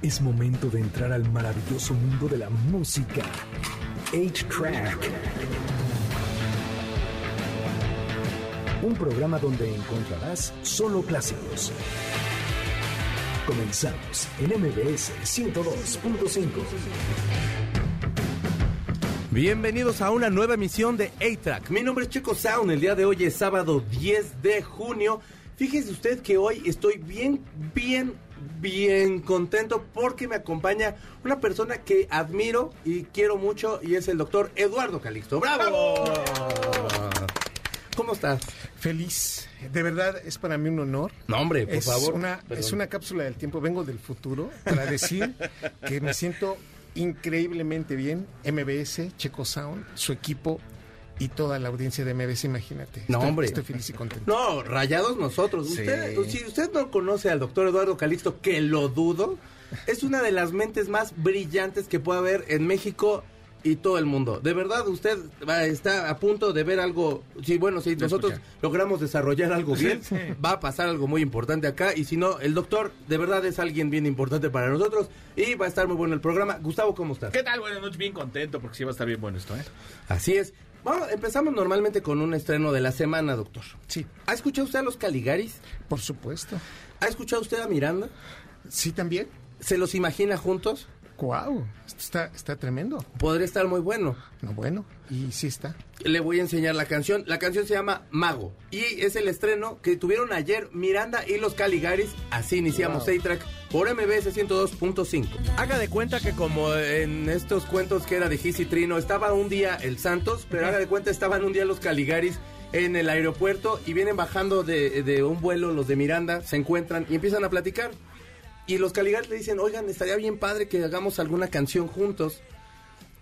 Es momento de entrar al maravilloso mundo de la música. 8-Track. Un programa donde encontrarás solo clásicos. Comenzamos en MBS 102.5. Bienvenidos a una nueva emisión de A-Track. Mi nombre es Checo Sound. El día de hoy es sábado 10 de junio. Fíjese usted que hoy estoy bien, bien, bien contento porque me acompaña una persona que admiro y quiero mucho y es el doctor Eduardo Calixto. ¡Bravo! ¿Cómo estás? Feliz. De verdad, es para mí un honor. No, hombre, por es favor. Una, es una cápsula del tiempo. Vengo del futuro para decir que me siento increíblemente bien. MBS, Checo Sound, su equipo y toda la audiencia de MBS, imagínate. No, Estoy- hombre. Estoy feliz y contento. No, rayados nosotros. Sí. Usted, si usted no conoce al doctor Eduardo Calixto, que lo dudo, es una de las mentes más brillantes que puede haber en México y todo el mundo. De verdad, usted va- está a punto de ver algo. Sí, bueno, si nosotros logramos desarrollar algo bien, va a pasar algo muy importante acá. Y si no, el doctor de verdad es alguien bien importante para nosotros y va a estar muy bueno el programa. Gustavo, ¿cómo estás? ¿Qué tal? Buenas noches, bien contento porque sí va a estar bien bueno esto, ¿eh? Así es. Vamos, empezamos normalmente con un estreno de la semana, doctor. Sí, ¿Ha escuchado usted a los Caligaris? por supuesto. ¿Ha escuchado usted a Miranda? Sí, también. ¿Se los imagina juntos? ¡Guau! Esto está, está tremendo. Podría estar muy bueno. No, bueno, y sí está. Le voy a enseñar la canción. La canción se llama Mago. Y es el estreno que tuvieron ayer Miranda y los Caligaris. Así iniciamos Wow. A-Track por MBS 102.5. Haga de cuenta que como en estos cuentos que era de Giz y Trino, estaba un día el Santos, pero haga de cuenta estaban un día los Caligaris en el aeropuerto y vienen bajando de, de un vuelo los de Miranda, se encuentran y empiezan a platicar. Y los Caligaris le dicen, oigan, estaría bien padre que hagamos alguna canción juntos.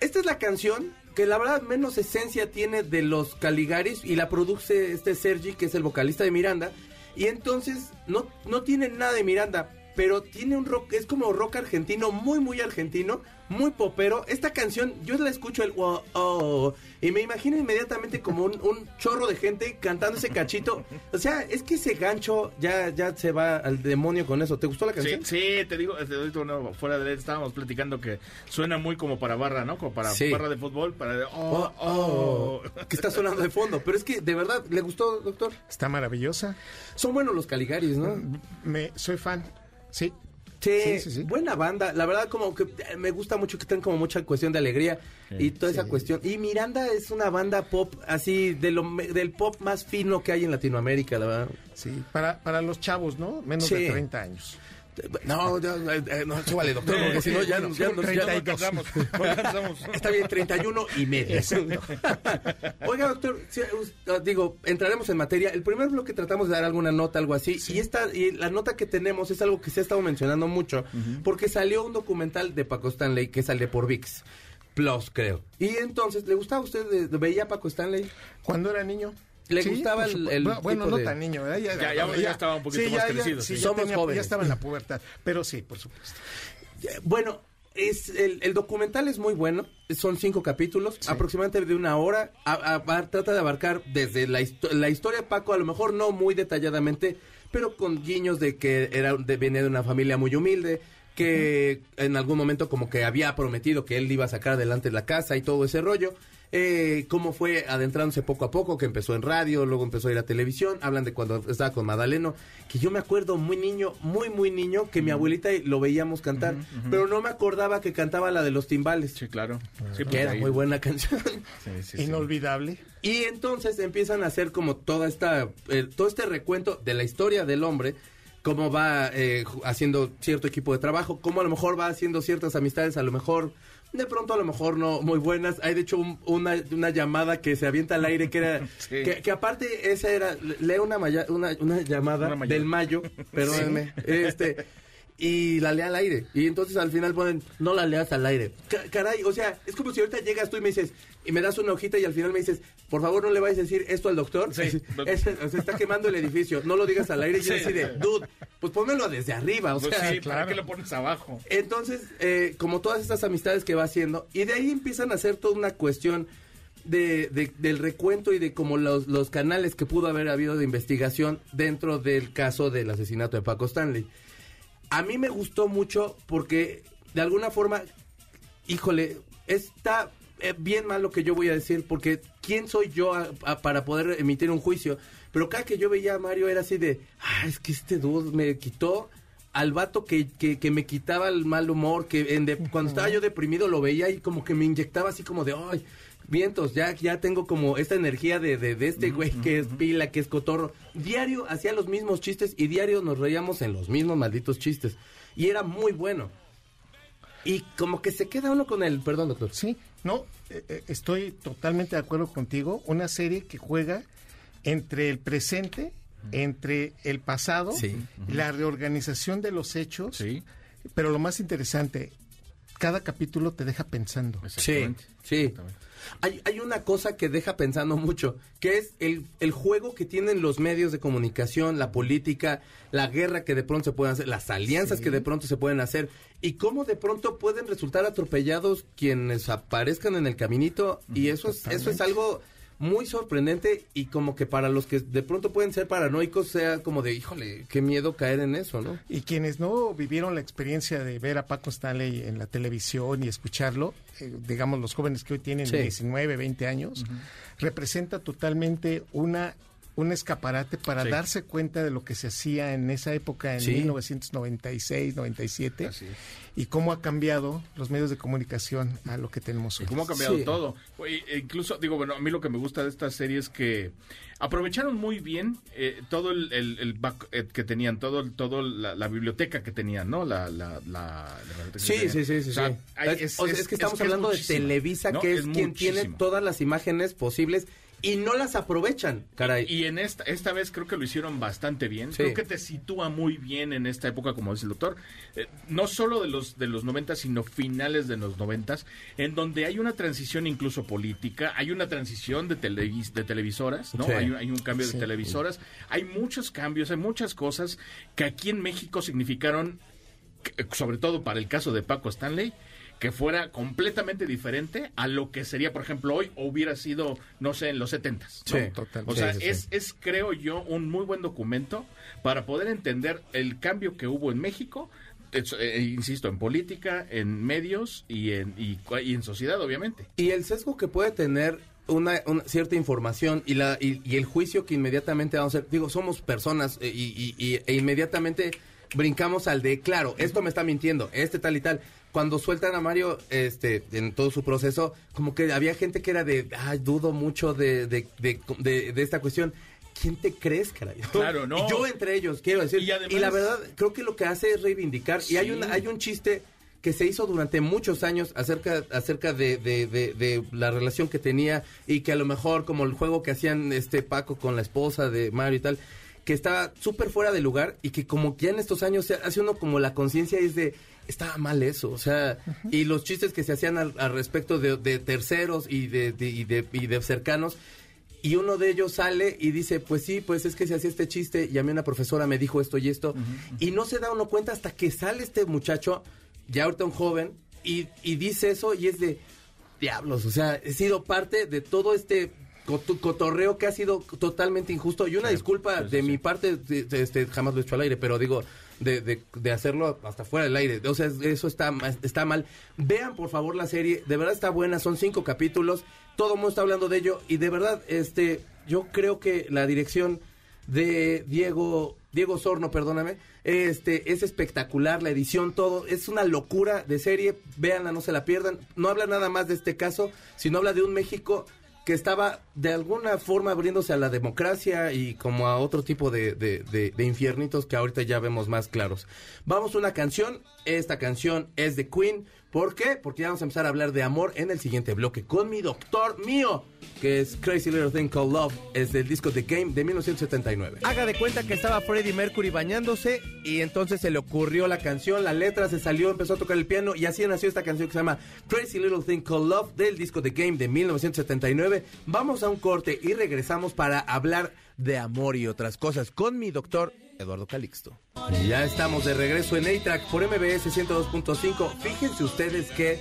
Esta es la canción que la verdad menos esencia tiene de los Caligaris y la produce este Sergi, que es el vocalista de Miranda. Y entonces no, no tiene nada de Miranda, pero tiene un rock, es como rock argentino, muy, muy argentino, muy popero. Esta canción, yo la escucho el wow, oh, y me imagino inmediatamente como un, un chorro de gente cantando ese cachito. O sea, es que ese gancho ya, ya se va al demonio con eso. ¿Te gustó la Sí, canción? sí, te digo, te digo, no, fuera de él estábamos platicando que suena muy como para barra, ¿no? Como para Sí. barra de fútbol, para de, Oh, oh, oh. oh, que está sonando de fondo. Pero es que, de verdad, ¿le gustó, doctor? Está maravillosa. Son buenos los Caligaris, ¿no? Me, soy fan. Sí. Sí, Sí, sí, buena banda. La verdad, como que eh, me gusta mucho que tengan como mucha cuestión de alegría y toda esa cuestión. Y Miranda es una banda pop así, de lo, del pop más fino que hay en Latinoamérica, la verdad. Sí, para, para los chavos, ¿no? Menos de 30 años. No, ya, eh, eh, no, súbale, doctor, porque si no ya, Bueno, ya, ya- 32. No alcanzamos, no alcanzamos. Está bien, 31 y medio. Oiga, doctor, si, ah, digo, entraremos en materia. El primer bloque tratamos de dar alguna nota, algo así. Y esta, y la nota que tenemos es algo que se ha estado mencionando mucho, porque salió un documental de Paco Stanley que sale por VIX Plus, creo. Y entonces, ¿le gustaba a usted? de- ¿Veía a Paco Stanley? Cuando era niño. ¿Le gustaba el- Bueno, tipo no de- tan niño, ¿verdad? Ya- ya- ya estaba un poquito más crecido, Sí, sí. ya Somos tenía- jóvenes. Ya estaba en la pubertad. Pero sí, por supuesto. Eh, Bueno, es el, el documental es muy bueno. Son cinco capítulos, aproximadamente de una hora. A- a- a- trata de abarcar desde la, histo- la historia de Paco, a lo mejor no muy detalladamente, pero con guiños de que era de, venía de una familia muy humilde, que en algún momento como que había prometido que él iba a sacar adelante la casa y todo ese rollo. Eh, cómo fue adentrándose poco a poco, que empezó en radio, luego empezó a ir a televisión, hablan de cuando estaba con Madaleno, que yo me acuerdo muy niño, muy muy niño, que mi abuelita y lo veíamos cantar, pero no me acordaba que cantaba la de los timbales, Sí, claro. Sí, que porque era ahí- muy buena canción. Sí, sí, sí. Inolvidable. Y entonces empiezan a hacer como toda esta, eh, todo este recuento de la historia del hombre, cómo va eh, haciendo cierto equipo de trabajo, cómo a lo mejor va haciendo ciertas amistades, a lo mejor, de pronto a lo mejor no muy buenas. Hay de hecho un- una, una llamada que se avienta al aire que era, Sí. que, que aparte esa era, lee una, maya- una, una llamada Una del mayo, perdónenme, este... Y la lee al aire. Y entonces al final ponen, no la leas al aire. Ca- caray, o sea, es como si ahorita llegas tú y me dices, y me das una hojita y al final me dices, por favor no le vayas a decir esto al doctor. Sí. Es- se está quemando el edificio, no lo digas al aire. Y yo Sí. así de, dude, pues pónmelo desde arriba. O Pues sea, sí, ¿para qué lo pones abajo? entonces, eh, como todas estas amistades que va haciendo, y de ahí empiezan a hacer toda una cuestión de, de- del recuento y de como los, los canales que pudo haber habido de investigación dentro del caso del asesinato de Paco Stanley. A mí me gustó mucho porque de alguna forma, híjole, está eh, bien mal lo que yo voy a decir porque ¿quién soy yo a- a- para poder emitir un juicio? Pero cada que yo veía a Mario era así de, ah, es que este dude me quitó al vato que, que, que me quitaba el mal humor, que en de- cuando estaba yo deprimido lo veía y como que me inyectaba así como de, ay, vientos, ya, ya tengo como esta energía de, de, de este güey que es pila, que es cotorro. Diario hacía los mismos chistes y diario nos reíamos en los mismos malditos chistes. Y era muy bueno. Y como que se queda uno con el, perdón doctor. Sí, no, eh, eh, estoy totalmente de acuerdo contigo. Una serie que juega entre el presente, entre el pasado, Sí. la reorganización de los hechos, Sí, pero lo más interesante, cada capítulo te deja pensando. exactamente. Sí, sí. Hay, hay una cosa que deja pensando mucho, que es el, el juego que tienen los medios de comunicación, la política, la guerra que de pronto se pueden hacer, las alianzas que de pronto se pueden hacer, y cómo de pronto pueden resultar atropellados quienes aparezcan en el caminito, y eso es, eso es algo muy sorprendente y como que para los que de pronto pueden ser paranoicos sea como de, híjole, qué miedo caer en eso, ¿no? Y quienes no vivieron la experiencia de ver a Paco Stanley en la televisión y escucharlo, eh, digamos los jóvenes que hoy tienen Sí. 19, 20 años, representa totalmente una un escaparate para Sí. darse cuenta de lo que se hacía en esa época, en Sí. 1996, 97, Así es. y cómo ha cambiado los medios de comunicación a lo que tenemos hoy. ¿Cómo ha cambiado Sí. todo? E incluso, digo, bueno, a mí lo que me gusta de esta serie es que aprovecharon muy bien eh, todo el, el- el back eh, que tenían, todo, el- todo la, la biblioteca que tenían, ¿no? La, la, la, la biblioteca que Sí, sí, sí, sí. O sea, sí. hay- es, o sea, es que estamos hablando de Televisa, ¿no? que es, quien tiene todas las imágenes posibles y no las aprovechan, caray. Y en esta, esta vez creo que lo hicieron bastante bien. Sí. Creo que te sitúa muy bien en esta época, como dice el doctor. Eh, no solo de los de los 90, sino finales de los 90, en donde hay una transición incluso política, hay una transición de, televis- de televisoras, ¿no? Sí. Hay, un- hay un cambio Sí. de televisoras. Hay muchos cambios, hay muchas cosas que aquí en México significaron, que- sobre todo para el caso de Paco Stanley, que fuera completamente diferente a lo que sería, por ejemplo, hoy o hubiera sido, no sé, en los 70s. ¿no? Sí, total. O sea, sí, sí. es, es, creo yo, un muy buen documento para poder entender el cambio que hubo en México, es- eh, insisto, en política, en medios y en, y, y en sociedad, obviamente. Y el sesgo que puede tener una, una cierta información y, la, y, y el juicio que inmediatamente vamos a hacer, digo, somos personas eh, y, y- y- e inmediatamente brincamos al de, claro, esto me está mintiendo, este tal y tal. Cuando sueltan a Mario este, en todo su proceso, como que había gente que era de, ay, dudo mucho de, de, de, de- de esta cuestión. ¿Quién te crees, caray? Claro, no. Y yo entre ellos, quiero decir. Y Y, además- la verdad, creo que lo que hace es reivindicar. Y hay, una, hay un chiste que se hizo durante muchos años acerca acerca de, de- de- de la relación que tenía y que a lo mejor como el juego que hacían este Paco con la esposa de Mario y tal que estaba súper fuera de lugar y que como que ya en estos años se hace uno como la conciencia es de estaba mal eso, o sea, y los chistes que se hacían al, al respecto de, de terceros y de, de- y de y de cercanos y uno de ellos sale y dice, pues sí, pues es que se hacía este chiste y a mí una profesora me dijo esto y esto. Y no se da uno cuenta hasta que sale este muchacho, ya ahorita un joven, y, y dice eso y es de, diablos, o sea, he sido parte de todo este cotorreo que ha sido totalmente injusto. Y una disculpa sí, sí, de mi parte, este, jamás lo he hecho al aire, pero digo, de, de- de hacerlo hasta fuera del aire. O sea, eso está, está mal. Vean, por favor, la serie. De verdad está buena. Son cinco capítulos. Todo el mundo está hablando de ello. Y de verdad, este, yo creo que la dirección de Diego, Diego Sorno, perdóname, este, es espectacular, la edición, todo, es una locura de serie, véanla, no se la pierdan, no habla nada más de este caso, sino habla de un México que estaba de alguna forma abriéndose a la democracia y como a otro tipo de, infiernitos que ahorita ya vemos más claros. Vamos a una canción, esta canción es de Queen, ¿por qué? Porque ya vamos a empezar a hablar de amor en el siguiente bloque con mi doctor mío, que es Crazy Little Thing Called Love, es del disco The Game de 1979. Haga de cuenta que estaba Freddie Mercury bañándose y entonces se le ocurrió la canción, la letra se salió, empezó a tocar el piano y así nació esta canción que se llama Crazy Little Thing Called Love del disco The Game de 1979. Vamos a un corte y regresamos para hablar de amor y otras cosas con mi doctor Eduardo Calixto. Ya estamos de regreso en A-Track por MBS 102.5. Fíjense ustedes que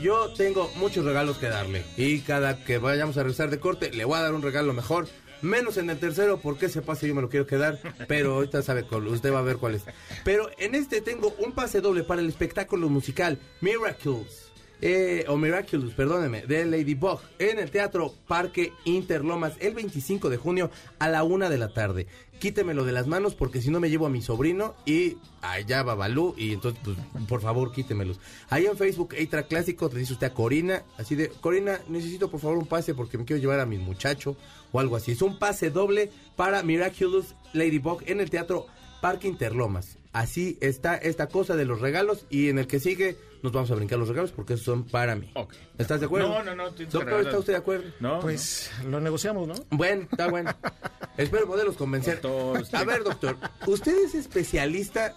yo tengo muchos regalos que darle y cada que vayamos a regresar de corte le voy a dar un regalo mejor menos en el tercero, porque ese pase yo me lo quiero quedar, pero ahorita sabe, usted va a ver cuál es. Pero en este tengo un pase doble para el espectáculo musical Miracles. Eh, o Miraculous, perdóneme, de Ladybug en el Teatro Parque Interlomas el 25 de junio a la una de la tarde. Quítemelo de las manos porque si no me llevo a mi sobrino y allá va Balú y entonces, pues, por favor, quítemelos. Ahí en Facebook, Eitra Clásico, le dice usted a Corina, así de, Corina, necesito por favor un pase porque me quiero llevar a mi muchacho o algo así. Es un pase doble para Miraculous Ladybug en el Teatro Parque Interlomas. Así está esta cosa de los regalos y en el que sigue nos vamos a brincar los regalos porque esos son para mí. ¿Estás de acuerdo? No, no, no, Doctor. ¿está usted de acuerdo? No, Pues lo negociamos, ¿no? Bueno, está bueno. Espero poderlos convencer. Doctor, usted- A ver, doctor, usted es especialista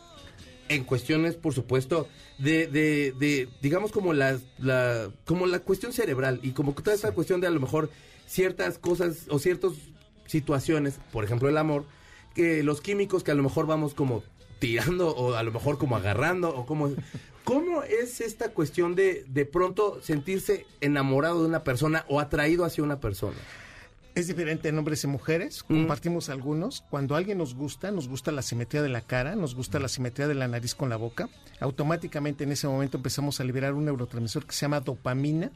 en cuestiones, por supuesto, de, de, de digamos, como la, la, como la cuestión cerebral y como toda esta cuestión de a lo mejor ciertas cosas o ciertas situaciones, por ejemplo, el amor, que los químicos que a lo mejor vamos como tirando o a lo mejor como agarrando o como... ¿Cómo es esta cuestión de de pronto sentirse enamorado de una persona o atraído hacia una persona? Es diferente en hombres y mujeres, Mm. compartimos algunos. Cuando alguien nos gusta, nos gusta la simetría de la cara, nos gusta la simetría de la nariz con la boca, automáticamente en ese momento empezamos a liberar un neurotransmisor que se llama dopamina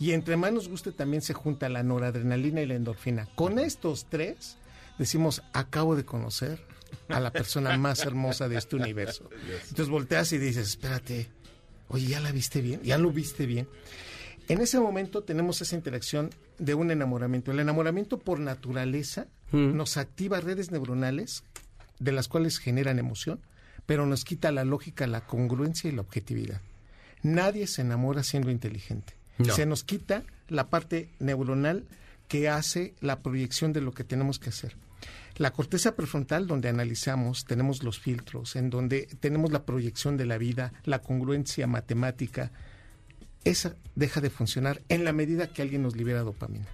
y entre más nos guste también se junta la noradrenalina y la endorfina. Con estos tres decimos, acabo de conocer a la persona más hermosa de este universo. Entonces volteas y dices, espérate, oye, ¿ya la viste bien? ¿Ya lo viste bien? En ese momento tenemos esa interacción de un enamoramiento. El enamoramiento por naturaleza Mm. nos activa redes neuronales de las cuales generan emoción, pero nos quita la lógica, la congruencia y la objetividad. Nadie se enamora siendo inteligente. No. Se nos quita la parte neuronal que hace la proyección de lo que tenemos que hacer. La corteza prefrontal, donde analizamos, tenemos los filtros, en donde tenemos la proyección de la vida, la congruencia matemática, esa deja de funcionar en la medida que alguien nos libera dopamina.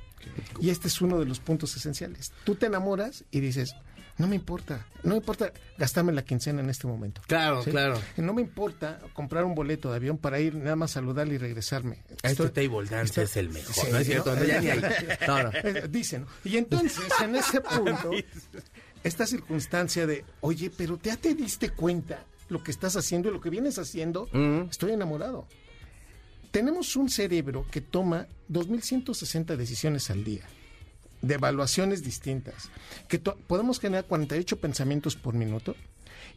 Y este es uno de los puntos esenciales. Tú te enamoras y dices, no me importa, no me importa gastarme la quincena en este momento. Claro, ¿Sí? claro. No me importa comprar un boleto de avión para ir nada más a saludarle y regresarme. Este Estoy- table dance es el mejor. Sí, no es cierto, ¿no? ya ni ahí. No, no. Eh, Dicen. Y entonces, en ese punto, esta circunstancia de, oye, pero ¿ya te diste cuenta lo que estás haciendo y lo que vienes haciendo? Mm. Estoy enamorado. Tenemos un cerebro que toma 2.160 decisiones al día, de evaluaciones distintas, que podemos generar 48 pensamientos por minuto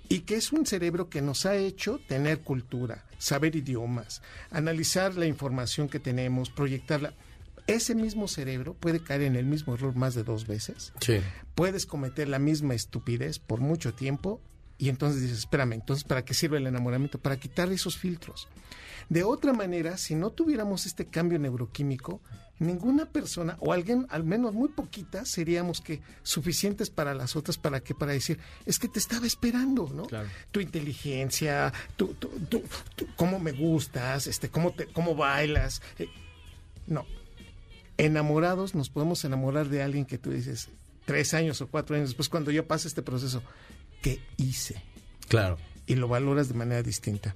y que es un cerebro que nos ha hecho tener cultura, saber idiomas, analizar la información que tenemos, proyectarla. Ese mismo cerebro puede caer en el mismo error más de dos veces Sí. puedes cometer la misma estupidez por mucho tiempo y entonces dices, espérame, entonces ¿para qué sirve el enamoramiento? Para quitar esos filtros. De otra manera, si no tuviéramos este cambio neuroquímico, ninguna persona, o alguien, al menos muy poquitas, seríamos que suficientes para las otras, ¿para qué? Para decir, es que te estaba esperando, ¿no? Claro. Tu inteligencia, tu, tu- tu- tu- cómo me gustas, este, cómo, te, cómo bailas. eh, no, enamorados nos podemos enamorar de alguien que tú dices tres años o cuatro años después cuando ya pasa este proceso ¿qué hice? Claro. y lo valoras de manera distinta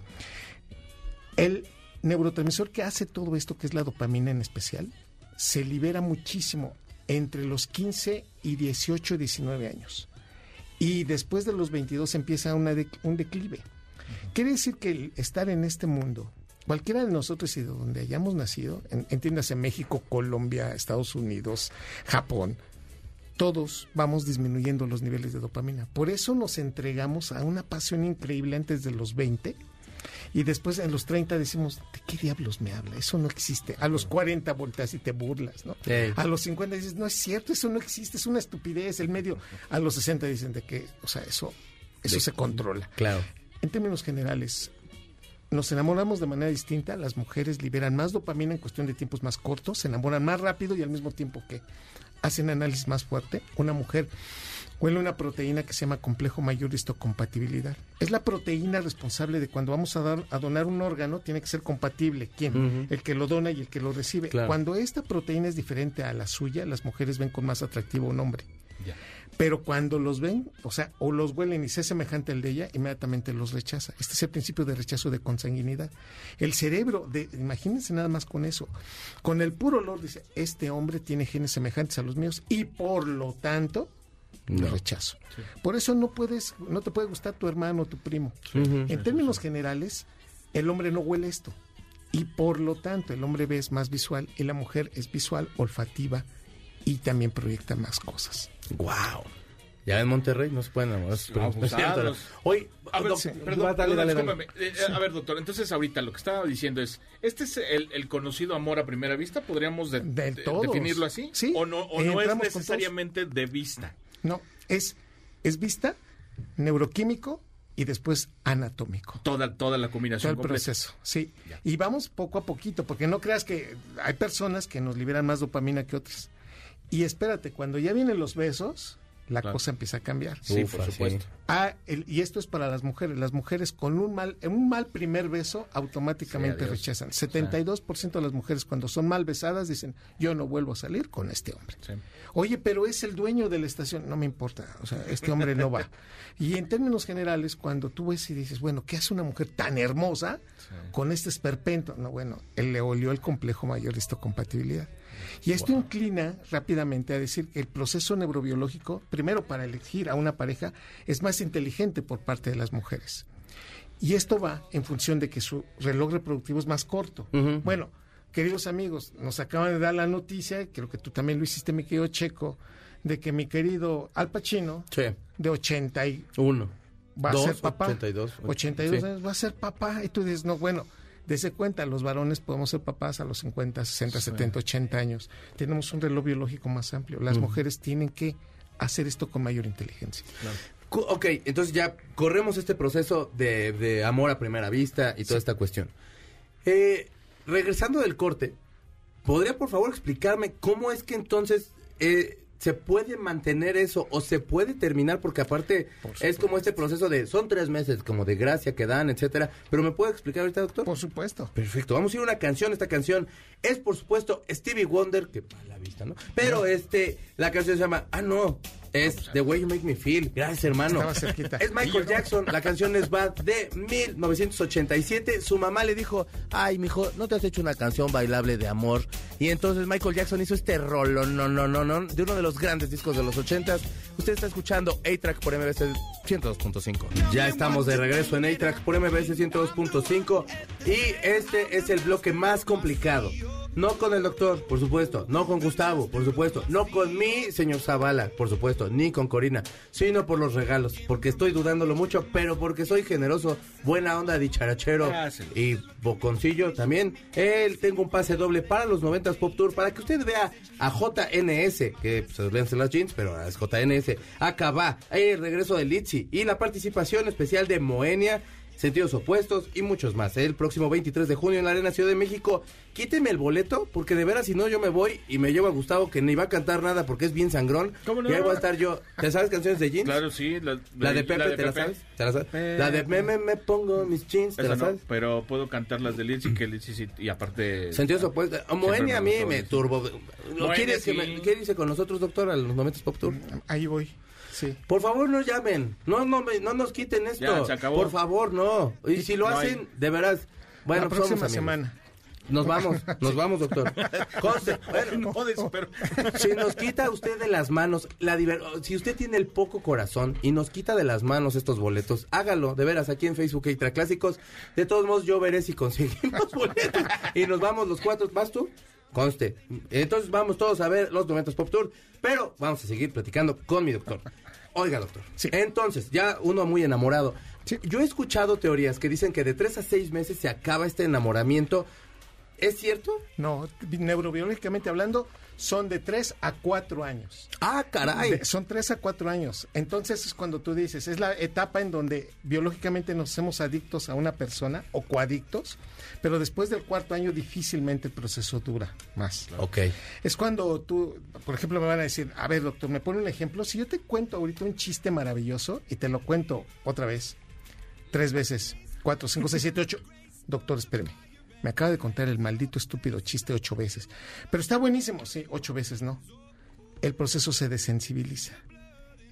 el neurotransmisor que hace todo esto que es la dopamina en especial se libera muchísimo entre los 15 y 18 19 años y después de los 22 empieza una de- un declive quiere decir que el estar en este mundo Cualquiera de nosotros y de donde hayamos nacido, en- entiéndase México, Colombia, Estados Unidos, Japón, todos vamos disminuyendo los niveles de dopamina. Por eso nos entregamos a una pasión increíble antes de los 20 y después en los 30 decimos, ¿de qué diablos me habla? Eso no existe. A los 40 volteas y te burlas, ¿no? Sí. A los 50 dices, no es cierto, eso no existe, es una estupidez, el medio. A los 60 dicen de que, o sea, eso, eso se controla. Claro. En términos generales, nos enamoramos de manera distinta. Las mujeres liberan más dopamina en cuestión de tiempos más cortos, se enamoran más rápido y al mismo tiempo que hacen análisis más fuerte. Una mujer huele una proteína que se llama complejo mayor histocompatibilidad. Es la proteína responsable de cuando vamos a, dar, a donar un órgano, tiene que ser compatible. ¿Quién? El que lo dona y el que lo recibe. Claro. Cuando esta proteína es diferente a la suya, las mujeres ven con más atractivo a un hombre. Ya. Pero cuando los ven, o sea, o los huelen y se semejante al de ella, inmediatamente los rechaza. Este es el principio de rechazo de consanguinidad. El cerebro, de, imagínense nada más con eso, con el puro olor dice, este hombre tiene genes semejantes a los míos y por lo tanto lo rechazo. Por eso no puedes, no te puede gustar tu hermano o tu primo. En términos generales, el hombre no huele esto. Y por lo tanto, el hombre ve es más visual y la mujer es visual, olfativa y también proyecta más cosas. Wow. Ya en Monterrey no se pueden enamorar. Abusados. Hoy, A ver, doc- perdón, dale, perdón, dale, dale. discúlpame. Eh, a ver, doctor, entonces ahorita lo que estaba diciendo es, ¿este es el, el conocido amor a primera vista? ¿Podríamos de- De de- todos. definirlo así? Sí, ¿O no, o no es necesariamente de vista? No, es, es vista, neuroquímico y después anatómico. Toda, toda la Todo combinación el completa. proceso, sí. Y vamos poco a poquito, porque no creas que hay personas que nos liberan más dopamina que otras. Y espérate, cuando ya vienen los besos, la Claro. cosa empieza a cambiar. Sí, Ufa, por sí. supuesto. Ah, el- y esto es para las mujeres. Las mujeres con un mal, un mal primer beso automáticamente Sí, rechazan. 72% de las mujeres cuando son mal besadas dicen, yo no vuelvo a salir con este hombre. Sí. Oye, pero es el dueño de la estación. No me importa. O sea, este hombre no va. Y en términos generales, cuando tú ves y dices, bueno, ¿qué hace una mujer tan hermosa con este esperpento? No, bueno, él le olió el complejo mayor de histocompatibilidad. Y esto inclina rápidamente a decir que el proceso neurobiológico, primero para elegir a una pareja, es más inteligente por parte de las mujeres. Y esto va en función de que su reloj reproductivo es más corto. Bueno, queridos amigos, nos acaban de dar la noticia, creo que tú también lo hiciste, mi querido Checo, de que mi querido Al Pacino, Sí. de 80 y Uno. va a Dos, ser papá. 82. 82 Sí. años va a ser papá. Y tú dices, no, bueno, desde cuenta, los varones podemos ser papás a los 50, 60, 70, 80 años. Tenemos un reloj biológico más amplio. Las mujeres tienen que hacer esto con mayor inteligencia. Ok, entonces ya corremos este proceso de, de amor a primera vista y toda esta cuestión. Eh, regresando del corte, ¿podría por favor explicarme cómo es que entonces eh, se puede mantener eso o se puede terminar? Porque aparte es como este proceso de, son tres meses como de gracia que dan, etcétera. Pero ¿me puede explicar ahorita, doctor? Por supuesto. Perfecto, vamos a ir a una canción. Esta canción es, por supuesto, Stevie Wonder, que a la vista, ¿no? Pero este, la canción se llama, ah, no, es The Way You Make Me Feel. Gracias, hermano. Estaba cerquita. Es Michael Jackson, la canción es Bad de 1987. Su mamá le dijo, ay, mijo, ¿no te has hecho una canción bailable de amor? Y entonces Michael Jackson hizo este rolo, no, no, no, no, de uno de los grandes discos de los 80s. Usted está escuchando A-Track por MBS 102.5. Ya estamos de regreso en A-Track por MBS 102.5 y este es el bloque más complicado. No con el doctor, por supuesto, no con Gustavo, por supuesto, no con mi señor Zavala, por supuesto, ni con Corina, sino por los regalos, porque estoy dudándolo mucho, pero porque soy generoso, buena onda, dicharachero y boconcillo también. Él tengo un pase doble para los 90s Pop Tour para que usted vea a JNS, que se leen las jeans, pero es JNS. Acá va el regreso de Litzy y la participación especial de Moenia. Sentidos opuestos y muchos más. El próximo 23 de junio en la Arena Ciudad de México. Quíteme el boleto, porque de veras, si no, yo me voy y me llevo a Gustavo, que ni va a cantar nada porque es bien sangrón. ¿Cómo no? Y ahí voy a estar yo. ¿Te sabes canciones de jeans? Claro, sí. La, La de Pepe, ¿te la sabes? ¿Te la sabes? Pepe. La de me, me, me pongo mis jeans, ¿te Esa la no, sabes? pero puedo cantar las de Lizzy, que Lizzy sí, y aparte... Sentidos opuestos. A Moenia a mí me turbo. ¿Lo Moenia, quieres que sí. me, ¿Qué dice con nosotros, doctor, a los momentos Pop Tour? Ahí voy. Sí. Por favor, no llamen. No, no, me- no nos quiten esto. Ya, se acabó. Por favor, no. Y si lo No hay. hacen, de veras. Bueno, la pues próxima somos semana. Nos vamos, nos vamos, doctor. Conste, bueno, No, des- pero- si nos quita usted de las manos, la diver- si usted tiene el poco corazón y nos quita de las manos estos boletos, hágalo, de veras, aquí en Facebook Extra Clásicos. De todos modos, yo veré si conseguimos boletos. Y nos vamos los cuatro. ¿Vas tú? Conste. Entonces vamos todos a ver los momentos Pop Tour, pero vamos a seguir platicando con mi doctor. Oiga, doctor. Sí. Entonces, ya uno muy enamorado. Sí. Yo he escuchado teorías que dicen que de tres a seis meses se acaba este enamoramiento. ¿Es cierto? No, neurobiológicamente hablando, son de 3 a 4 años. Ah, caray. De- son 3 a 4 años. Entonces es cuando tú dices, es la etapa en donde biológicamente nos hacemos adictos a una persona o coadictos, pero después del cuarto año difícilmente el proceso dura más. Ok. Es cuando tú, por ejemplo, me van a decir, a ver, doctor, me pone un ejemplo. Si yo te cuento ahorita un chiste maravilloso y te lo cuento otra vez, tres veces, cuatro, cinco, seis, siete, ocho, doctor, espéreme. Me acaba de contar el maldito estúpido chiste ocho veces. Pero está buenísimo, sí, ocho veces no. El proceso se desensibiliza.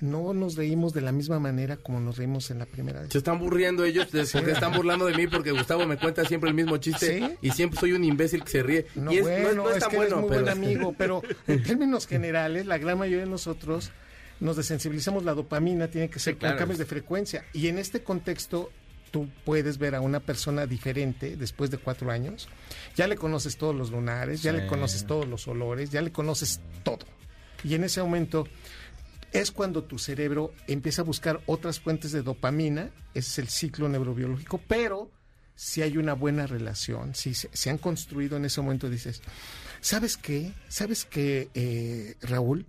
No nos reímos de la misma manera como nos reímos en la primera vez. Se están burriendo ellos porque están burlando de mí porque Gustavo me cuenta siempre el mismo chiste ¿Sí? y siempre soy un imbécil que se ríe. No, y es, no es- bueno, no es es tan que eres bueno, muy pero... buen amigo, pero en términos generales, la gran mayoría de nosotros nos desensibilizamos. La dopamina tiene que ser Sí, con cambios de frecuencia. Y en este contexto, tú puedes ver a una persona diferente después de cuatro años. Ya le conoces todos los lunares, ya Sí. le conoces todos los olores, ya le conoces todo. Y en ese momento es cuando tu cerebro empieza a buscar otras fuentes de dopamina, ese es el ciclo neurobiológico, pero si hay una buena relación, si se, se han construido en ese momento, dices, ¿sabes qué? ¿Sabes qué, eh, Raúl?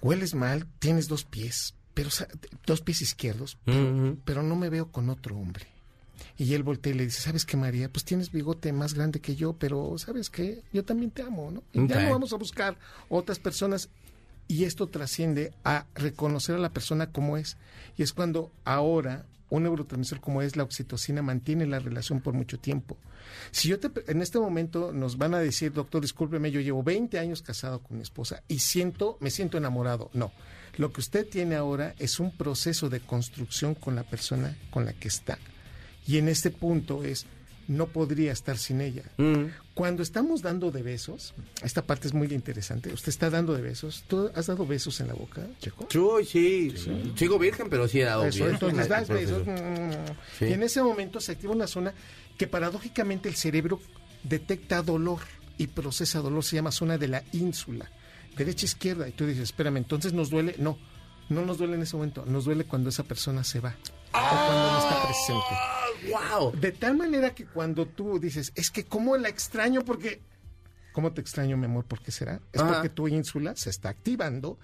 Hueles mal, tienes dos pies, pero dos pies izquierdos, pero no me veo con otro hombre. Y él voltea y le dice, ¿sabes qué, María? Pues tienes bigote más grande que yo, pero ¿sabes qué? Yo también te amo, ¿no? Y ya no vamos a buscar otras personas. Y esto trasciende a reconocer a la persona como es. Y es cuando ahora un neurotransmisor como es la oxitocina mantiene la relación por mucho tiempo. Si yo te, en este momento nos van a decir, doctor, discúlpeme, yo llevo 20 años casado con mi esposa y siento, me siento enamorado. No. Lo que usted tiene ahora es un proceso de construcción con la persona con la que está. Y en este punto es, no podría estar sin ella. Mm. Cuando estamos dando de besos, esta parte es muy interesante. Usted está dando de besos. ¿Tú has dado besos en la boca, Checo? Uy, sí. Sigo virgen, pero sí he dado Eso, bien. entonces das besos. mm, Sí. Y en ese momento se activa una zona que paradójicamente el cerebro detecta dolor y procesa dolor. Se llama zona de la ínsula, derecha izquierda. Y tú dices, espérame, entonces nos duele. No, no nos duele en ese momento. Nos duele cuando esa persona se va o cuando no está presente. Wow. De tal manera que cuando tú dices, es que cómo la extraño porque... ¿Cómo te extraño, mi amor? ¿Por qué será? Es Ajá. porque tu ínsula se está activando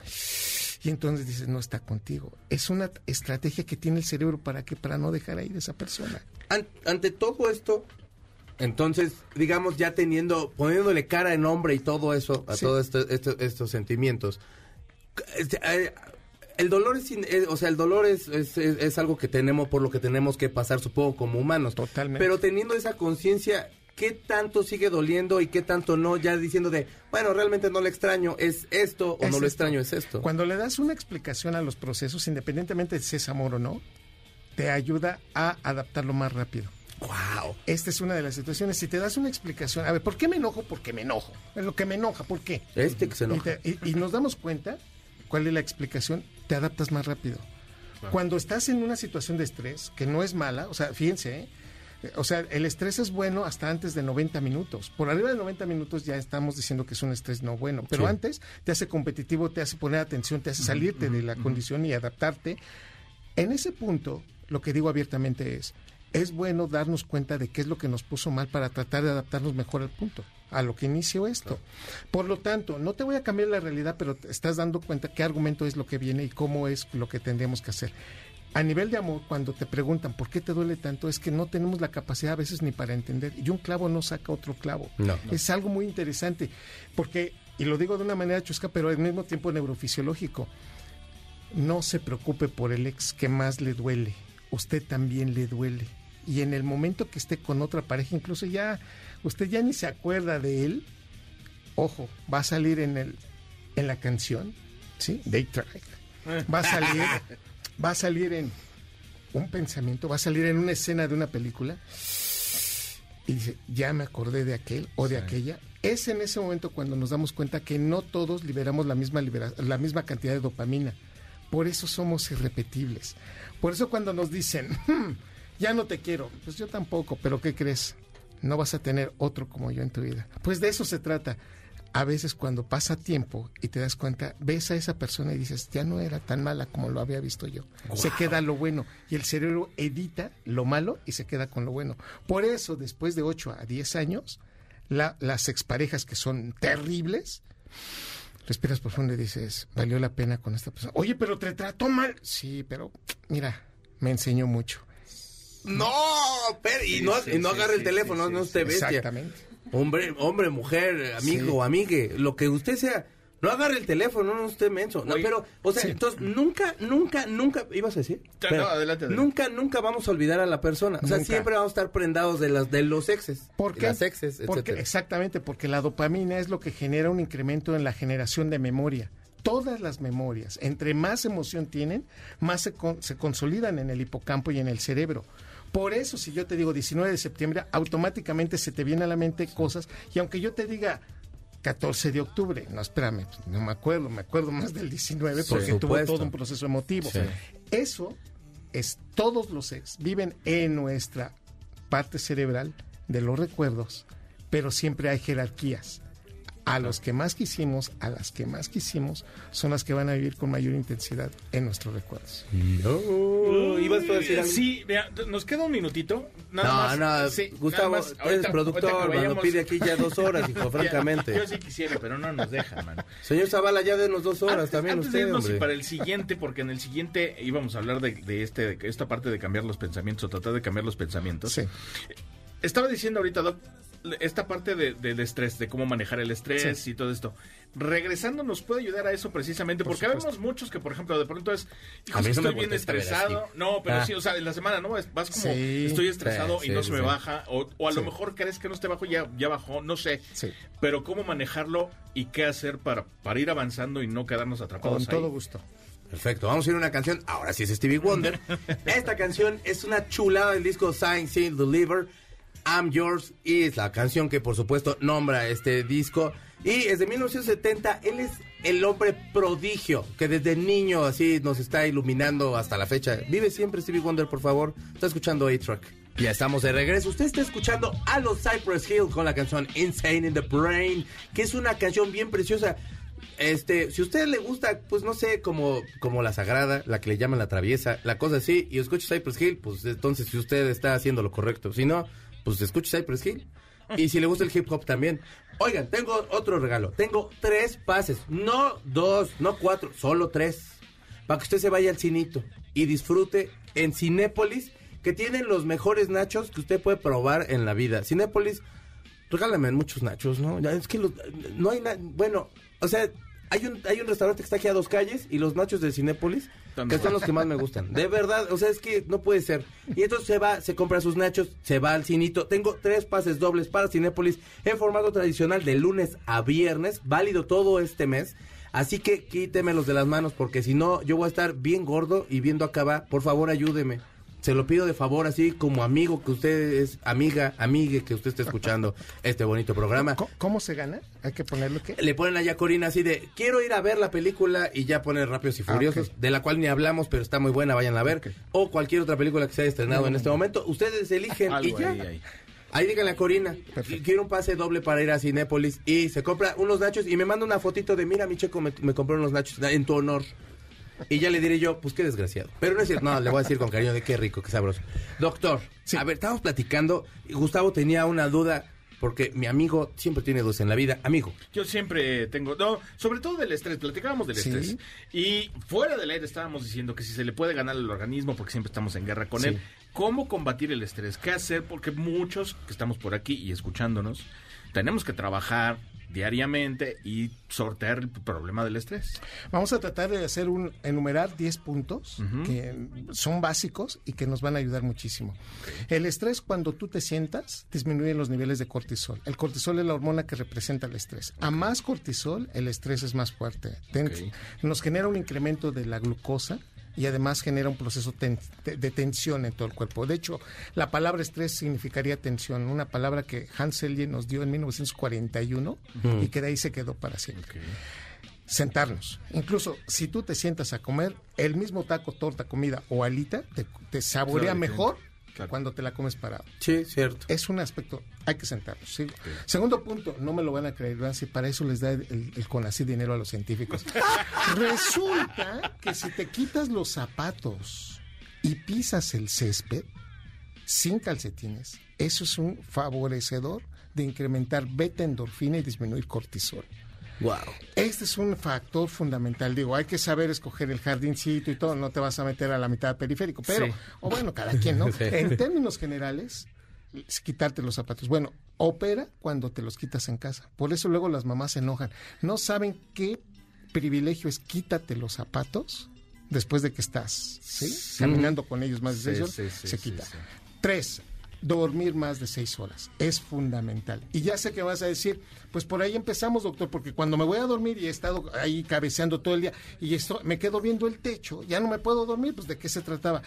y entonces dices, no está contigo. Es una estrategia que tiene el cerebro para que para no dejar ir a esa persona. An- ante todo esto, entonces, digamos, ya teniendo, poniéndole cara en nombre y todo eso, a Sí. todos esto- esto- estos sentimientos, este, eh, el dolor es, eh, o sea, el dolor es, es, es- es algo que tenemos, por lo que tenemos que pasar, supongo, como humanos. Totalmente. Pero teniendo esa conciencia, ¿qué tanto sigue doliendo y qué tanto no? Ya diciendo de, bueno, realmente no le extraño, es esto, o Es no lo esto. extraño, es esto. Cuando le das una explicación a los procesos, independientemente de si es amor o no, te ayuda a adaptarlo más rápido. ¡Wow! Esta es una de las situaciones. Si te das una explicación, a ver, ¿por qué me enojo? Porque me enojo. Es lo que me enoja, ¿por qué? Este que se Y, enoja. te- y- y nos damos cuenta cuál es la explicación, te adaptas más rápido. Cuando estás en una situación de estrés, que no es mala, o sea, fíjense, ¿eh? O sea, el estrés es bueno hasta antes de 90 minutos. Por arriba de 90 minutos ya estamos diciendo que es un estrés no bueno, pero Sí. antes te hace competitivo, te hace poner atención, te hace salirte de la condición y adaptarte. En ese punto, lo que digo abiertamente es, es bueno darnos cuenta de qué es lo que nos puso mal para tratar de adaptarnos mejor al punto, a lo que inició esto. Por lo tanto, no te voy a cambiar la realidad, pero te estás dando cuenta qué argumento es lo que viene y cómo es lo que tendríamos que hacer. A nivel de amor, cuando te preguntan por qué te duele tanto, es que no tenemos la capacidad a veces ni para entender. Y un clavo no saca otro clavo. No. Es algo muy interesante, porque, y lo digo de una manera chusca, pero al mismo tiempo neurofisiológico, no se preocupe por el ex que más le duele. Usted también le duele. Y en el momento que esté con otra pareja, incluso ya usted ya ni se acuerda de él. Ojo, va a salir en el en la canción, ¿sí? Date track. Va a salir va a salir en un pensamiento, va a salir en una escena de una película y dice, ya me acordé de aquel o de aquella. Es en ese momento cuando nos damos cuenta que no todos liberamos la misma, libera- la misma cantidad de dopamina. Por eso somos irrepetibles. Por eso cuando nos dicen, "Hmm, ya no te quiero, pues yo tampoco, pero ¿qué crees? No vas a tener otro como yo en tu vida. Pues de eso se trata. A veces cuando pasa tiempo y te das cuenta, ves a esa persona y dices, ya no era tan mala como lo había visto yo. Se queda lo bueno y el cerebro edita lo malo y se queda con lo bueno. Por eso, después de 8 a 10 años, la- las exparejas que son terribles, respiras profundo y dices, valió la pena con esta persona. Oye, pero te trató mal. Sí, pero mira, me enseñó mucho. No, pero, y no, sí, y no sí, agarre sí, el teléfono, sí, no sí, esté bestia. Exactamente. Hombre, hombre, mujer, amigo, Sí. amigue, lo que usted sea, no agarre el teléfono, no esté menso. No, Oye, pero, o sea, sí. entonces nunca, nunca, nunca, ¿ibas a decir? No, adelante, adelante. Nunca, nunca vamos a olvidar a la persona. O sea, Nunca. siempre vamos a estar prendados de las, de los exes. ¿Por de qué? Las exes, Porque- exactamente, porque la dopamina es lo que genera un incremento en la generación de memoria. todas las memorias, entre más emoción tienen, más se, con- se consolidan en el hipocampo y en el cerebro. Por eso, si yo te digo 19 de septiembre, automáticamente se te viene a la mente cosas, y aunque yo te diga 14 de octubre, no, espérame, no me acuerdo, me acuerdo más del 19 Por porque tuvo todo un proceso emotivo. Sí. Eso es, todos los ex viven en nuestra parte cerebral de los recuerdos, pero siempre hay jerarquías. A los que más quisimos, a las que más quisimos, son las que van a vivir con mayor intensidad en nuestros recuerdos. No, ibas tú a decir algo. Sí, vea, nos queda un minutito. Nada no, más. no, Sí, Gustavo, nada más. eres Ahorita- productor, ahorita que mano, vayamos- pide aquí ya dos horas, hijo, francamente. Yo sí quisiera, pero no nos dejan, mano. Señor Zavala, ya denos dos horas Antes- también antes de usted, irnos hombre. para el siguiente, porque en el siguiente íbamos a hablar de, de este, de esta parte de cambiar los pensamientos o tratar de cambiar los pensamientos. Sí. Estaba diciendo ahorita, Doc, esta parte de- del estrés, de cómo manejar el estrés Sí. y todo esto. Regresando nos puede ayudar a eso precisamente, Por porque supuesto. vemos muchos que, por ejemplo, de pronto es, hijo, estoy bien estresado. No, pero Ah. sí, o sea, en la semana, ¿no? Vas como, Sí. estoy estresado Sí, y no sí, se me sí. baja, o, o a lo mejor crees que no esté bajo y ya, ya bajó, no sé. Sí. Pero cómo manejarlo y qué hacer para, para ir avanzando y no quedarnos atrapados Con ahí. todo gusto. Perfecto, vamos a ir a una canción. Ahora sí es Stevie Wonder. Esta canción es una chulada del disco Sign, Seal, Deliver. I'm Yours y es la canción que por supuesto nombra este disco. Y es de 1970. Él es el hombre prodigio que desde niño así nos está iluminando hasta la fecha. Vive siempre Stevie Wonder, por favor. Está escuchando A-Track. Ya estamos de regreso. Usted está escuchando a los Cypress Hill con la canción Insane in the Brain, que es una canción bien preciosa. Este, si a usted le gusta, pues no sé, como, como la sagrada, la que le llaman la traviesa, la cosa así, y escucha Cypress Hill, pues entonces si usted está haciendo lo correcto. Si no, pues escuche Cypress Hill. Y si le gusta el hip hop también. Oigan, tengo otro regalo. Tengo tres pases. No dos, no cuatro, solo tres. Para que usted se vaya al cinito y disfrute en Cinépolis, que tienen los mejores nachos que usted puede probar en la vida. Cinépolis, regálame muchos nachos, ¿no? Es que los- no hay na- bueno, o sea, hay un hay un restaurante que está aquí a dos calles y los nachos de Cinépolis Que son los que más me gustan. De verdad, o sea, es que no puede ser. Y entonces se va, se compra sus nachos, se va al cinito. Tengo tres pases dobles para Cinépolis en formato tradicional de lunes a viernes, válido todo este mes. Así que quítemelos de las manos porque si no yo voy a estar bien gordo y viendo acá. Por favor, ayúdeme. Se lo pido de favor, así como amigo que usted es, amiga, amigue que usted esté escuchando este bonito programa. ¿Cómo, cómo se gana? Hay que ponerlo que. Le ponen allá a Corina así de, quiero ir a ver la película y ya pone Rápidos y Ah, Furiosos, de la cual ni hablamos, pero está muy buena, vayan a ver. O cualquier otra película que se haya estrenado en este momento. Ustedes eligen y ya. ahí, ahí. Ahí díganle a Corina, Perfecto. quiero un pase doble para ir a Cinépolis y se compra unos nachos y me manda una fotito de, mira, mi checo me, me compró unos nachos en tu honor. Y ya le diré yo, pues qué desgraciado. Pero no es cierto, no, le voy a decir con cariño de qué rico, qué sabroso. Doctor, a ver, estábamos platicando y Gustavo tenía una duda, porque mi amigo siempre tiene dudas en la vida. Amigo, Yo siempre tengo, no, sobre todo del estrés, platicábamos del Sí. estrés. Y fuera del aire estábamos diciendo que si se le puede ganar al organismo, porque siempre estamos en guerra con Sí. él, ¿cómo combatir el estrés? ¿Qué hacer? Porque muchos que estamos por aquí y escuchándonos, tenemos que trabajar diariamente y sortear el problema del estrés. Vamos a tratar de hacer un enumerar 10 puntos que son básicos y que nos van a ayudar muchísimo. El estrés cuando tú te sientas disminuye los niveles de cortisol. El cortisol es la hormona que representa el estrés. A más cortisol, el estrés es más fuerte. Nos genera un incremento de la glucosa y además genera un proceso ten- de, tensión en todo el cuerpo. De hecho, la palabra estrés significaría tensión, una palabra que Hans Selye nos dio en 1941 y que de ahí se quedó para siempre sentarnos. Incluso si tú te sientas a comer el mismo taco, torta, comida o alita, te, te saborea Claro, mejor claro. cuando te la comes parado. sí, cierto. Es un aspecto, hay que sentarnos. ¿sí? Segundo punto, no me lo van a creer, ¿verdad? Si para eso les da el, el, el CONACYT dinero a los científicos. Resulta que si te quitas los zapatos y pisas el césped sin calcetines, eso es un favorecedor de incrementar beta endorfina y disminuir cortisol. Wow. Este es un factor fundamental. Digo, hay que saber escoger el jardincito y todo. No te vas a meter a la mitad periférico. Pero, Sí. o bueno, cada quien, ¿no? Sí. En términos generales, es quitarte los zapatos. Bueno, opera cuando te los quitas en casa. Por eso luego las mamás se enojan. No saben qué privilegio es quítate los zapatos después de que estás, ¿sí? Caminando con ellos más de Sí, seis horas, sí, sí, se sí, quita. sí. Tres, dormir más de seis horas. Es fundamental. Y ya sé que vas a decir, pues por ahí empezamos, doctor, porque cuando me voy a dormir y he estado ahí cabeceando todo el día y esto, me quedo viendo el techo, ya no me puedo dormir, pues de qué se trataba.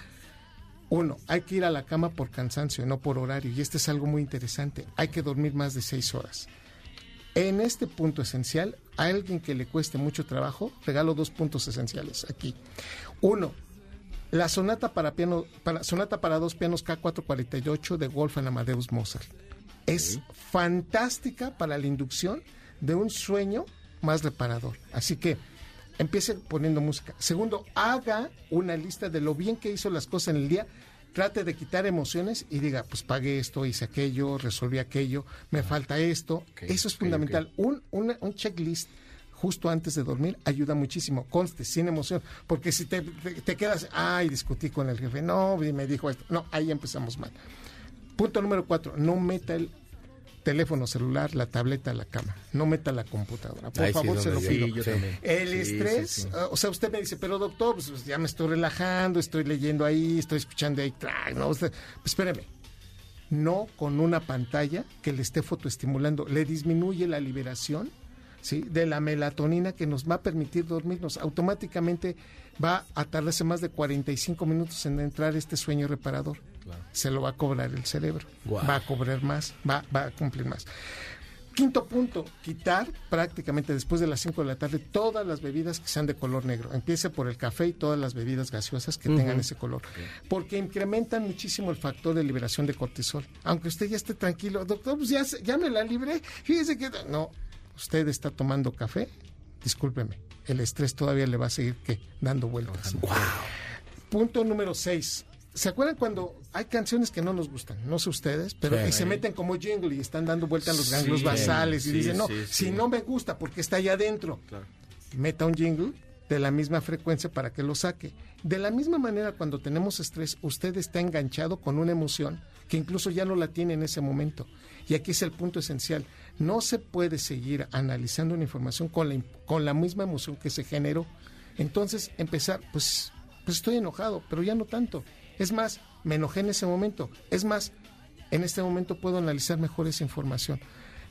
Uno, hay que ir a la cama por cansancio, no por horario. Y este es algo muy interesante. Hay que dormir más de seis horas. En este punto esencial, a alguien que le cueste mucho trabajo, regalo dos puntos esenciales aquí. Uno, la sonata para piano, para, sonata para dos pianos K448 de Wolfgang Amadeus Mozart. Es fantástica para la inducción de un sueño más reparador. Así que empiece poniendo música. Segundo, haga una lista de lo bien que hizo las cosas en el día. Trate de quitar emociones y diga, pues pagué esto, hice aquello, resolví aquello, me falta esto. Eso es fundamental. Un, una- un checklist justo antes de dormir ayuda muchísimo. Conste, sin emoción. Porque si te, te- te quedas, ay, discutí con el jefe, no, y me dijo esto. No, ahí empezamos mal. Punto número cuatro, no meta el teléfono celular, la tableta a la cama. No meta la computadora. Por favor, se lo pido. yo. El Sí, estrés, sí, sí. uh, o sea, usted me dice, pero doctor, pues, pues, ya me estoy relajando, estoy leyendo ahí, estoy escuchando ahí, track, no, usted, pues, espéreme. No con una pantalla que le esté fotoestimulando, le disminuye la liberación ¿sí? de la melatonina que nos va a permitir dormirnos. Automáticamente va a tardarse más de 45 minutos en entrar este sueño reparador. Se lo va a cobrar el cerebro. Va a cobrar más, va, va a cumplir más. Quinto punto, quitar prácticamente después de las 5 de la tarde todas las bebidas que sean de color negro. Empiece por el café y todas las bebidas gaseosas que tengan ese color. Porque incrementan muchísimo el factor de liberación de cortisol. Aunque usted ya esté tranquilo, doctor, pues ya, ya me la libré. Fíjese que... No, usted está tomando café, discúlpeme, el estrés todavía le va a seguir ¿qué? dando vueltas. Punto número 6. ¿Se acuerdan cuando hay canciones que no nos gustan? No sé ustedes, pero Sí. y se meten como jingle y están dando vueltas los ganglios Sí, basales y sí, dicen, no, si no me gusta porque está allá adentro, meta un jingle de la misma frecuencia para que lo saque. De la misma manera, cuando tenemos estrés, usted está enganchado con una emoción que incluso ya no la tiene en ese momento. Y aquí es el punto esencial. No se puede seguir analizando una información con la, con la misma emoción que se generó. Entonces, empezar, pues, pues estoy enojado, pero ya no tanto. Es más, me enojé en ese momento. Es más, en este momento puedo analizar mejor esa información.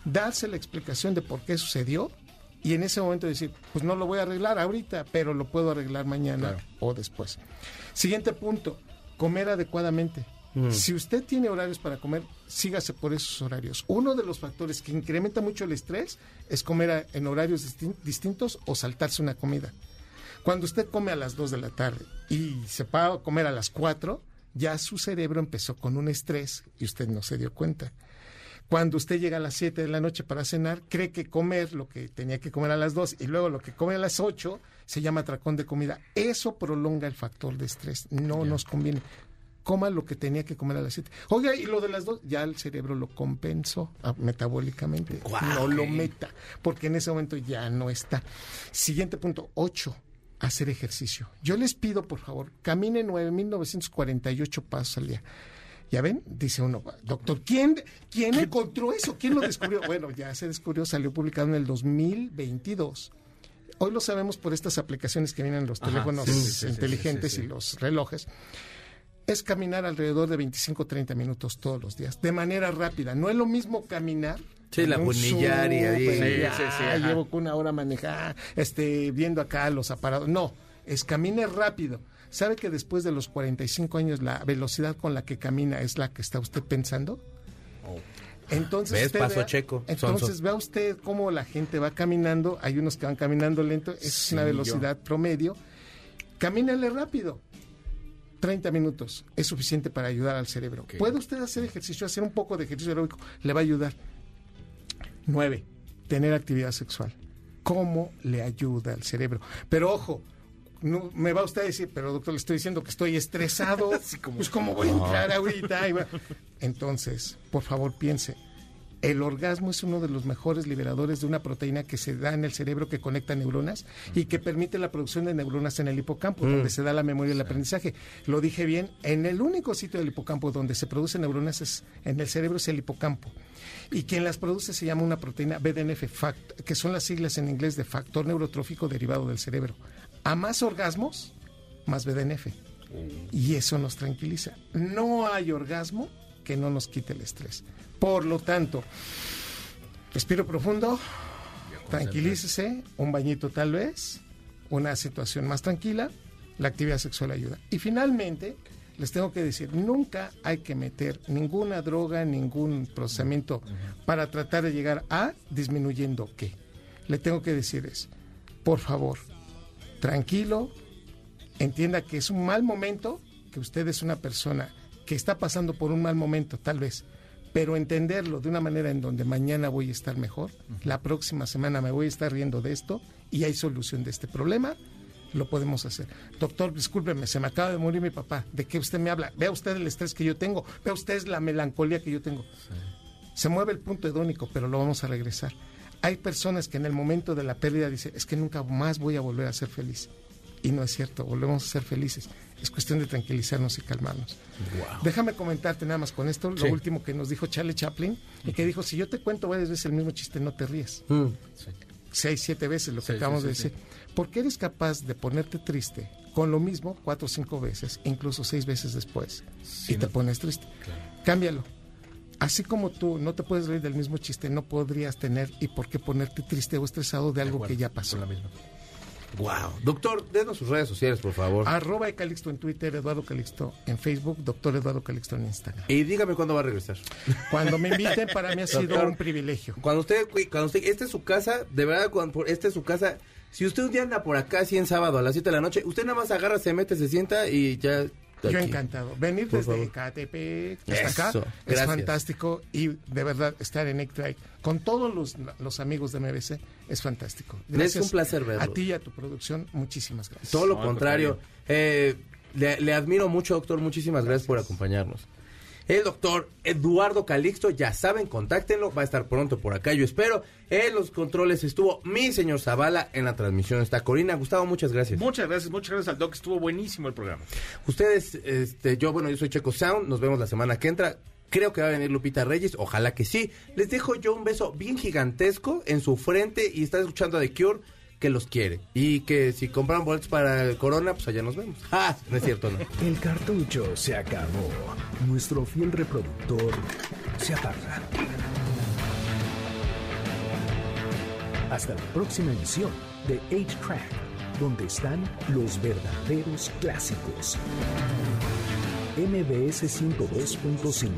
Darse la explicación de por qué sucedió y en ese momento decir, pues no lo voy a arreglar ahorita, pero lo puedo arreglar mañana o después. Siguiente punto, comer adecuadamente. Si usted tiene horarios para comer, sígase por esos horarios. Uno de los factores que incrementa mucho el estrés es comer a- en horarios distin- distintos o saltarse una comida. Cuando usted come a las 2 de la tarde y se va a comer a las 4, ya su cerebro empezó con un estrés y usted no se dio cuenta. Cuando usted llega a las 7 de la noche para cenar, cree que comer lo que tenía que comer a las 2 y luego lo que come a las 8 se llama atracón de comida. Eso prolonga el factor de estrés. No nos conviene. Coma lo que tenía que comer a las 7. Oiga, y lo de las 2, ya el cerebro lo compensó ah, metabólicamente. no lo meta, porque en ese momento ya no está. Siguiente punto, 8 hacer ejercicio. Yo les pido, por favor, camine 9.948 pasos al día. ¿Ya ven? Dice uno, doctor, ¿quién, ¿quién encontró eso? ¿Quién lo descubrió? Bueno, ya se descubrió, salió publicado en el 2022. Hoy lo sabemos por estas aplicaciones que vienen en los Ajá, teléfonos sí, sí, inteligentes sí. y los relojes. Es caminar alrededor de 25 30 minutos todos los días, de manera rápida. No es lo mismo caminar. Sí, la un bunillar y ahí- Sí, llevo una hora manejada, este, viendo acá los aparatos. No, es camine rápido. ¿Sabe que después de los 45 años la velocidad con la que camina es la que está usted pensando? Entonces, ¿Ves? usted Paso vea- checo, Entonces sonso. vea usted cómo la gente va caminando. Hay unos que van caminando lento. Es una yo. velocidad promedio. Camínale rápido. 30 minutos es suficiente para ayudar al cerebro. Puede usted hacer ejercicio, hacer un poco de ejercicio aeróbico, le va a ayudar. 9. Tener actividad sexual. ¿Cómo le ayuda al cerebro? Pero ojo, no, me va usted a decir, pero doctor, le estoy diciendo que estoy estresado. Pues cómo voy a entrar ahorita. Entonces, por favor, piense. El orgasmo es uno de los mejores liberadores de una proteína que se da en el cerebro que conecta neuronas y que permite la producción de neuronas en el hipocampo, donde se da la memoria y el aprendizaje. Lo dije bien, en el único sitio del hipocampo donde se producen neuronas es, en el cerebro es el hipocampo. Y quien las produce se llama una proteína BDNF, fact- que son las siglas en inglés de factor neurotrófico derivado del cerebro. A más orgasmos, más BDNF. Y eso nos tranquiliza. No hay orgasmo que no nos quite el estrés. Por lo tanto, respiro profundo, tranquilícese, un bañito tal vez, una situación más tranquila, la actividad sexual ayuda. Y finalmente, les tengo que decir, nunca hay que meter ninguna droga, ningún procesamiento para tratar de llegar a disminuyendo qué. Le tengo que decir es, por favor, tranquilo, entienda que es un mal momento, que usted es una persona que está pasando por un mal momento, tal vez, pero entenderlo de una manera en donde mañana voy a estar mejor, la próxima semana me voy a estar riendo de esto y hay solución de este problema, lo podemos hacer. Doctor, discúlpeme, se me acaba de morir mi papá. ¿De qué usted me habla? Vea usted el estrés que yo tengo, vea usted la melancolía que yo tengo. Se mueve el punto hedónico, pero lo vamos a regresar. Hay personas que en el momento de la pérdida dicen, es que nunca más voy a volver a ser feliz. Y no es cierto, volvemos a ser felices. Es cuestión de tranquilizarnos y calmarnos. Déjame comentarte nada más con esto, lo último que nos dijo Charlie Chaplin, y que dijo, si yo te cuento varias veces el mismo chiste, no te ríes. Mm. Seis, siete veces lo que Sí, acabamos sí, de sí, decir. Porque eres capaz de ponerte triste con lo mismo cuatro o cinco veces, incluso seis veces después, y te pones triste. Cámbialo. Así como tú no te puedes reír del mismo chiste, no podrías tener y por qué ponerte triste o estresado de algo que ya pasó. Wow. Doctor, denos sus redes sociales, por favor. Arroba Calixto en Twitter, Eduardo Calixto en Facebook, doctor Eduardo Calixto en Instagram. Y dígame cuándo va a regresar. Cuando me inviten, para mí ha sido Doctor. un privilegio. Cuando usted, cuando usted, esta es su casa, de verdad, cuando, esta es su casa. Si usted un día anda por acá, así en sábado a las 7 de la noche, usted nada más agarra, se mete, se sienta y ya. Yo aquí. encantado. Venir Por desde. KTP hasta Eso, acá es gracias. fantástico y de verdad estar en X-Drive con todos los, los amigos de MBC es fantástico. Es un placer verlos. A ti y a tu producción, muchísimas gracias. Todo lo No, contrario. Eh, le, le admiro mucho, doctor. Muchísimas gracias. por acompañarnos. El doctor Eduardo Calixto, ya saben, contáctenlo. Va a estar pronto por acá, yo espero. En los controles estuvo mi señor Zavala. En la transmisión está Corina. Gustavo, muchas gracias. Muchas gracias, muchas gracias al Doc. Estuvo buenísimo el programa. Ustedes, este, yo, bueno, yo soy Checo Sound. Nos vemos la semana que entra. Creo que va a venir Lupita Reyes. Ojalá que sí. Les dejo yo un beso bien gigantesco en su frente y está escuchando a The Cure que los quiere. Y que si compran boletos para el Corona, pues allá nos vemos. ¡Ah! No es cierto, no. El cartucho se acabó. Nuestro fiel reproductor se apaga. Hasta la próxima emisión de 8-Track, donde están los verdaderos clásicos. MBS 102.5.